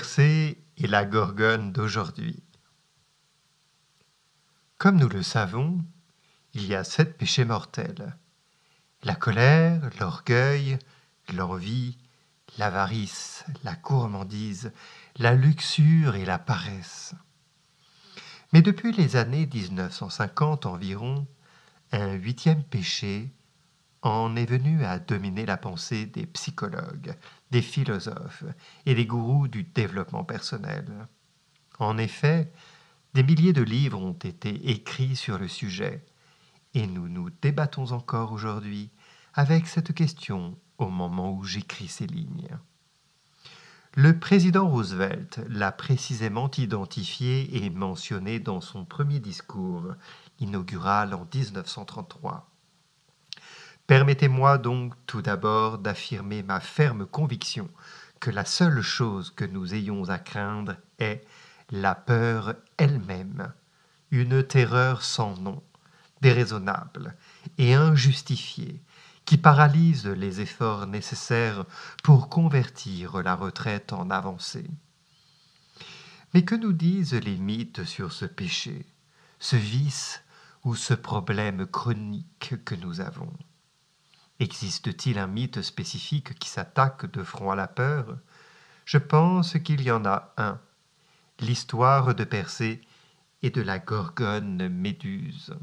Persée et la Gorgone d'aujourd'hui. Comme nous le savons, il y a sept péchés mortels. La colère, l'orgueil, l'envie, l'avarice, la gourmandise, la luxure et la paresse. Mais depuis les années 1950 environ, un huitième péché en est venu à dominer la pensée des psychologues, des philosophes et des gourous du développement personnel. En effet, des milliers de livres ont été écrits sur le sujet, et nous nous débattons encore aujourd'hui avec cette question au moment où j'écris ces lignes. Le président Roosevelt l'a précisément identifié et mentionné dans son premier discours inaugural en 1933. Permettez-moi donc tout d'abord d'affirmer ma ferme conviction que la seule chose que nous ayons à craindre est la peur elle-même, une terreur sans nom, déraisonnable et injustifiée, qui paralyse les efforts nécessaires pour convertir la retraite en avancée. Mais que nous disent les mythes sur ce péché, ce vice ou ce problème chronique que nous avons? Existe-t-il un mythe spécifique qui s'attaque de front à la peur? Je pense qu'il y en a un. L'histoire de Persée et de la gorgone Méduse.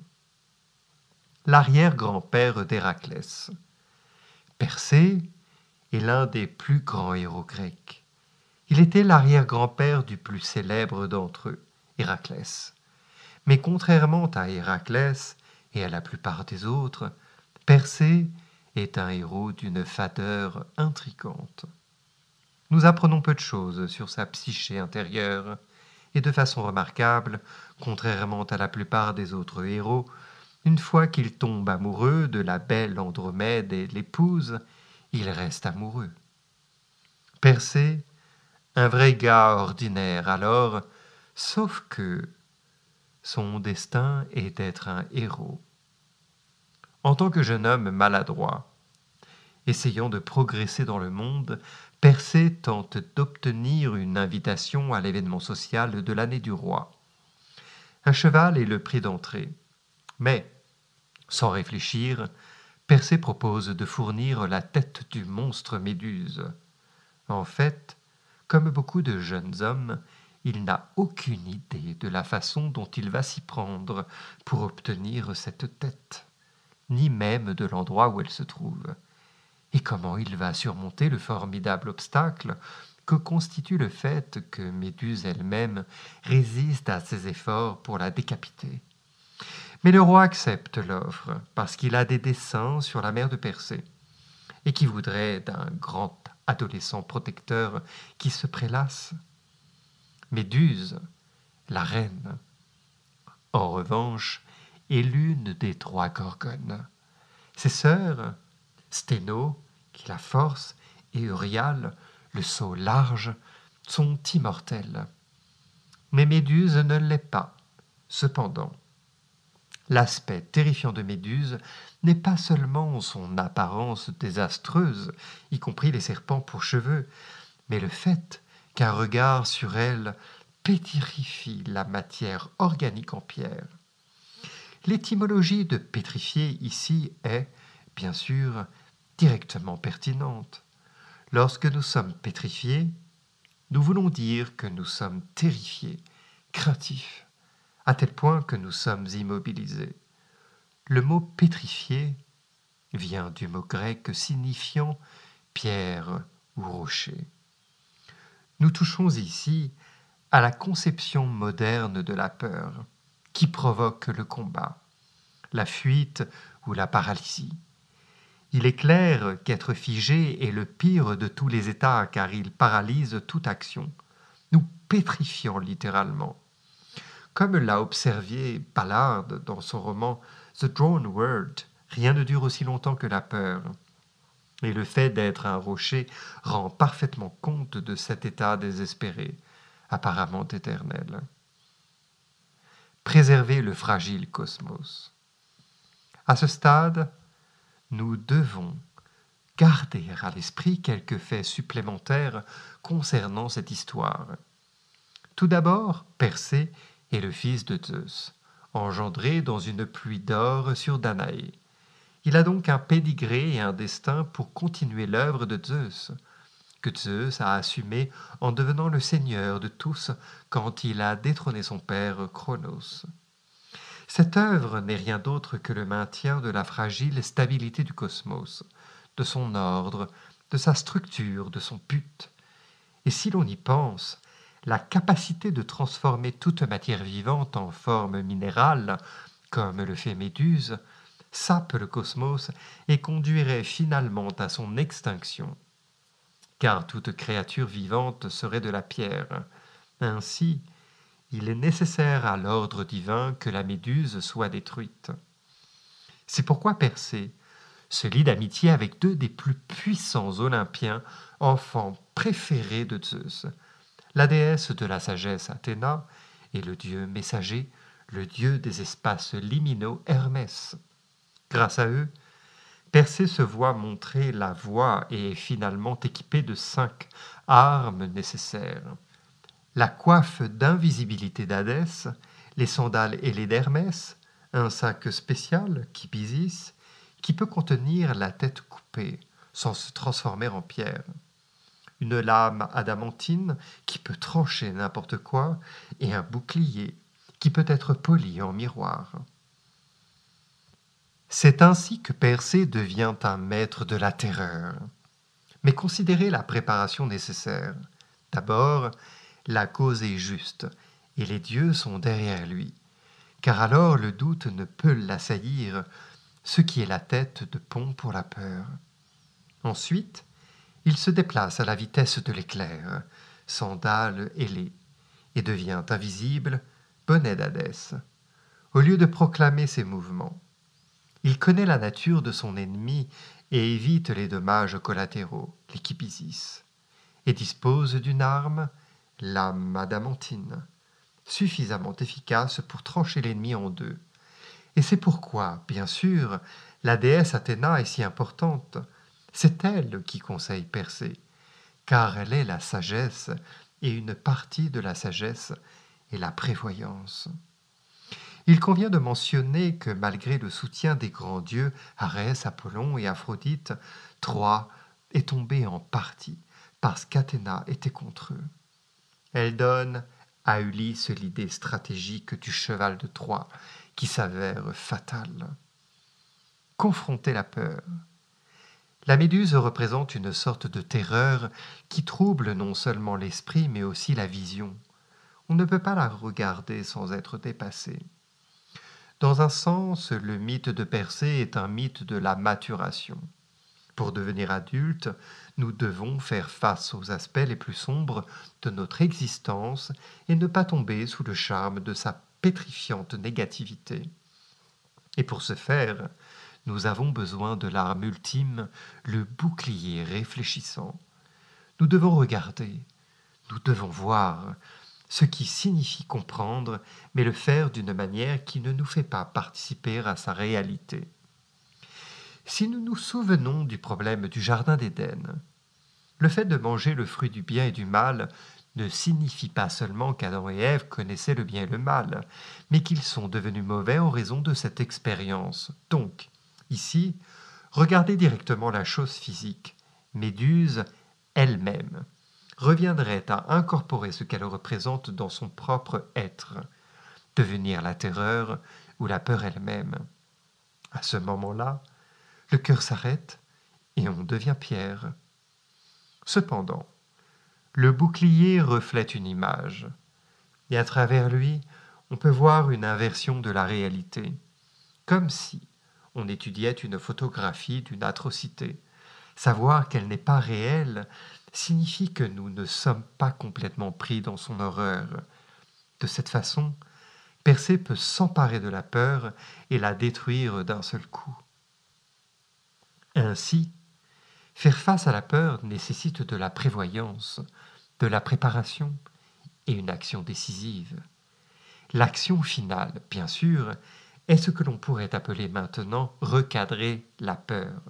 L'arrière-grand-père d'Héraclès. Persée est l'un des plus grands héros grecs. Il était l'arrière-grand-père du plus célèbre d'entre eux, Héraclès. Mais contrairement à Héraclès et à la plupart des autres, Persée est un héros d'une fadeur intrigante. Nous apprenons peu de choses sur sa psyché intérieure, et de façon remarquable, contrairement à la plupart des autres héros, une fois qu'il tombe amoureux de la belle Andromède et l'épouse, il reste amoureux. Persée, un vrai gars ordinaire alors, sauf que son destin est d'être un héros. En tant que jeune homme maladroit, essayant de progresser dans le monde, Persée tente d'obtenir une invitation à l'événement social de l'année du roi. Un cheval est le prix d'entrée. Mais, sans réfléchir, Persée propose de fournir la tête du monstre Méduse. En fait, comme beaucoup de jeunes hommes, il n'a aucune idée de la façon dont il va s'y prendre pour obtenir cette tête ni même de l'endroit où elle se trouve. Et comment il va surmonter le formidable obstacle que constitue le fait que Méduse elle-même résiste à ses efforts pour la décapiter. Mais le roi accepte l'offre parce qu'il a des desseins sur la mer de Persée et qui voudrait d'un grand adolescent protecteur qui se prélasse. Méduse, la reine, en revanche, est l'une des trois gorgones. Ses sœurs, Sténo, qui la force, et Euryale, le saut large, sont immortelles. Mais Méduse ne l'est pas. Cependant, l'aspect terrifiant de Méduse n'est pas seulement son apparence désastreuse, y compris les serpents pour cheveux, mais le fait qu'un regard sur elle pétrifie la matière organique en pierre. L'étymologie de pétrifier ici est, bien sûr, directement pertinente. Lorsque nous sommes pétrifiés, nous voulons dire que nous sommes terrifiés, craintifs, à tel point que nous sommes immobilisés. Le mot pétrifié vient du mot grec signifiant pierre ou rocher. Nous touchons ici à la conception moderne de la peur qui provoque le combat, la fuite ou la paralysie. Il est clair qu'être figé est le pire de tous les états car il paralyse toute action, nous pétrifiant littéralement. Comme l'a observé Ballard dans son roman The Drawn Word, rien ne dure aussi longtemps que la peur. Et le fait d'être un rocher rend parfaitement compte de cet état désespéré, apparemment éternel. Préserver le fragile cosmos. À ce stade, nous devons garder à l'esprit quelques faits supplémentaires concernant cette histoire. Tout d'abord, Persée est le fils de Zeus, engendré dans une pluie d'or sur Danaé. Il a donc un pédigré et un destin pour continuer l'œuvre de Zeus, que Zeus a assumé en devenant le seigneur de tous quand il a détrôné son père Chronos. Cette œuvre n'est rien d'autre que le maintien de la fragile stabilité du cosmos, de son ordre, de sa structure, de son but. Et si l'on y pense, la capacité de transformer toute matière vivante en forme minérale, comme le fait Méduse, sape le cosmos et conduirait finalement à son extinction. Car toute créature vivante serait de la pierre. Ainsi, il est nécessaire à l'ordre divin que la méduse soit détruite. C'est pourquoi Persée se lie d'amitié avec deux des plus puissants Olympiens, enfants préférés de Zeus, la déesse de la sagesse Athéna et le dieu messager, le dieu des espaces liminaux Hermès. Grâce à eux, Persée se voit montrer la voie et est finalement équipé de cinq armes nécessaires la coiffe d'invisibilité d'Hadès, les sandales ailées d'Hermès, un sac spécial, Kipisis, qui peut contenir la tête coupée sans se transformer en pierre, une lame adamantine qui peut trancher n'importe quoi, et un bouclier qui peut être poli en miroir. C'est ainsi que Persée devient un maître de la terreur. Mais considérez la préparation nécessaire. D'abord, la cause est juste, et les dieux sont derrière lui, car alors le doute ne peut l'assaillir, ce qui est la tête de pont pour la peur. Ensuite, il se déplace à la vitesse de l'éclair, sandales ailées, et devient invisible, bonnet d'Hadès, au lieu de proclamer ses mouvements. Il connaît la nature de son ennemi et évite les dommages collatéraux, l'équipisis, et dispose d'une arme la adamantine, suffisamment efficace pour trancher l'ennemi en deux. Et c'est pourquoi, bien sûr, la déesse Athéna est si importante. C'est elle qui conseille Persée, car elle est la sagesse, et une partie de la sagesse est la prévoyance. Il convient de mentionner que malgré le soutien des grands dieux, Arès, Apollon et Aphrodite, Troie est tombée en partie parce qu'Athéna était contre eux. Elle donne à Ulysse l'idée stratégique du cheval de Troie, qui s'avère fatale. Confronter la peur. La méduse représente une sorte de terreur qui trouble non seulement l'esprit, mais aussi la vision. On ne peut pas la regarder sans être dépassé. Dans un sens, le mythe de Persée est un mythe de la maturation. Pour devenir adulte, nous devons faire face aux aspects les plus sombres de notre existence et ne pas tomber sous le charme de sa pétrifiante négativité. Et pour ce faire, nous avons besoin de l'arme ultime, le bouclier réfléchissant. Nous devons regarder, nous devons voir, ce qui signifie comprendre, mais le faire d'une manière qui ne nous fait pas participer à sa réalité. Si nous nous souvenons du problème du Jardin d'Éden, le fait de manger le fruit du bien et du mal ne signifie pas seulement qu'Adam et Ève connaissaient le bien et le mal, mais qu'ils sont devenus mauvais en raison de cette expérience. Donc, ici, regardez directement la chose physique. Méduse elle-même reviendrait à incorporer ce qu'elle représente dans son propre être, devenir la terreur ou la peur elle-même. À ce moment-là, le cœur s'arrête et on devient pierre. Cependant, le bouclier reflète une image, et à travers lui, on peut voir une inversion de la réalité, comme si on étudiait une photographie d'une atrocité. Savoir qu'elle n'est pas réelle signifie que nous ne sommes pas complètement pris dans son horreur. De cette façon, Persée peut s'emparer de la peur et la détruire d'un seul coup. Ainsi, faire face à la peur nécessite de la prévoyance, de la préparation et une action décisive. L'action finale, bien sûr, est ce que l'on pourrait appeler maintenant recadrer la peur.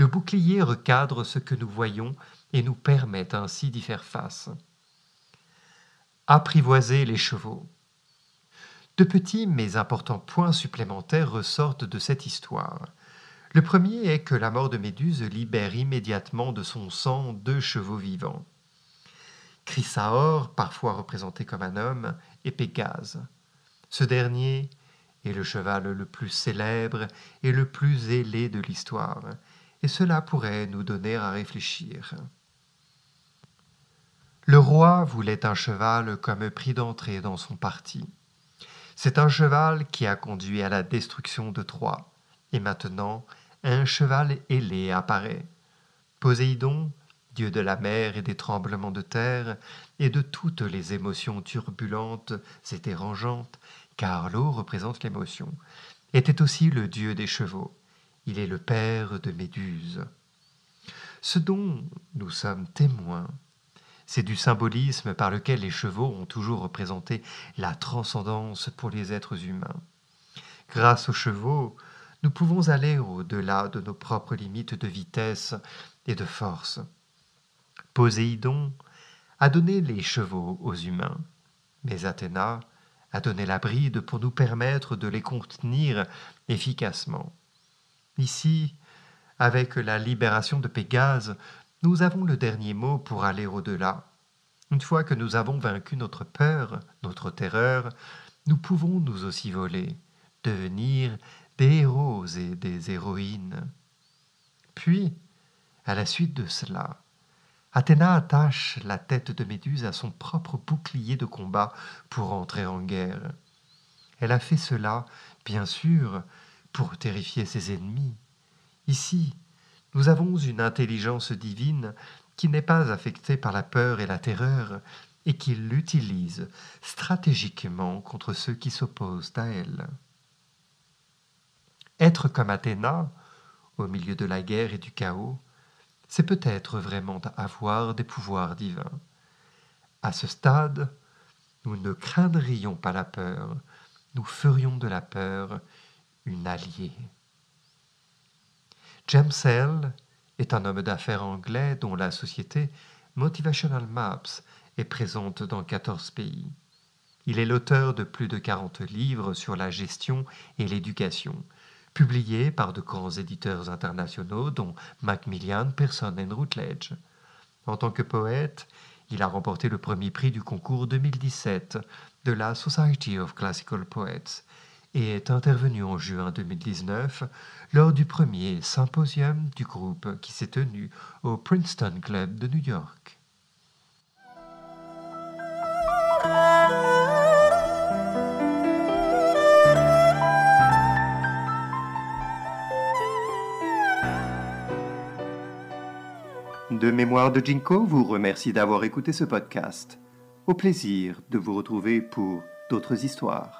Le bouclier recadre ce que nous voyons et nous permet ainsi d'y faire face. Apprivoiser les chevaux. De petits mais importants points supplémentaires ressortent de cette histoire. Le premier est que la mort de Méduse libère immédiatement de son sang deux chevaux vivants. Chrysaor, parfois représenté comme un homme, et Pégase. Ce dernier est le cheval le plus célèbre et le plus ailé de l'histoire, et cela pourrait nous donner à réfléchir. Le roi voulait un cheval comme prix d'entrée dans son parti. C'est un cheval qui a conduit à la destruction de Troie, et maintenant un cheval ailé apparaît. Poséidon, dieu de la mer et des tremblements de terre, et de toutes les émotions turbulentes et dérangeantes, car l'eau représente l'émotion, était aussi le dieu des chevaux. Il est le père de Méduse. Ce dont nous sommes témoins, c'est du symbolisme par lequel les chevaux ont toujours représenté la transcendance pour les êtres humains. Grâce aux chevaux, nous pouvons aller au-delà de nos propres limites de vitesse et de force. Poséidon a donné les chevaux aux humains, mais Athéna a donné la bride pour nous permettre de les contenir efficacement. Ici, avec la libération de Pégase, nous avons le dernier mot pour aller au-delà. Une fois que nous avons vaincu notre peur, notre terreur, nous pouvons nous aussi voler, devenir des héros et des héroïnes. Puis, à la suite de cela, Athéna attache la tête de Méduse à son propre bouclier de combat pour entrer en guerre. Elle a fait cela, bien sûr, pour terrifier ses ennemis. Ici, nous avons une intelligence divine qui n'est pas affectée par la peur et la terreur, et qui l'utilise stratégiquement contre ceux qui s'opposent à elle. Être comme Athéna, au milieu de la guerre et du chaos, c'est peut-être vraiment avoir des pouvoirs divins. À ce stade, nous ne craindrions pas la peur, nous ferions de la peur une alliée. James Hale est un homme d'affaires anglais dont la société Motivational Maps est présente dans 14 pays. Il est l'auteur de plus de 40 livres sur la gestion et l'éducation, publié par de grands éditeurs internationaux dont Macmillan, Pearson et Routledge. En tant que poète, il a remporté le premier prix du concours 2017 de la Society of Classical Poets et est intervenu en juin 2019 lors du premier symposium du groupe qui s'est tenu au Princeton Club de New York. De Mémoire de Jinko vous remercie d'avoir écouté ce podcast. Au plaisir de vous retrouver pour d'autres histoires.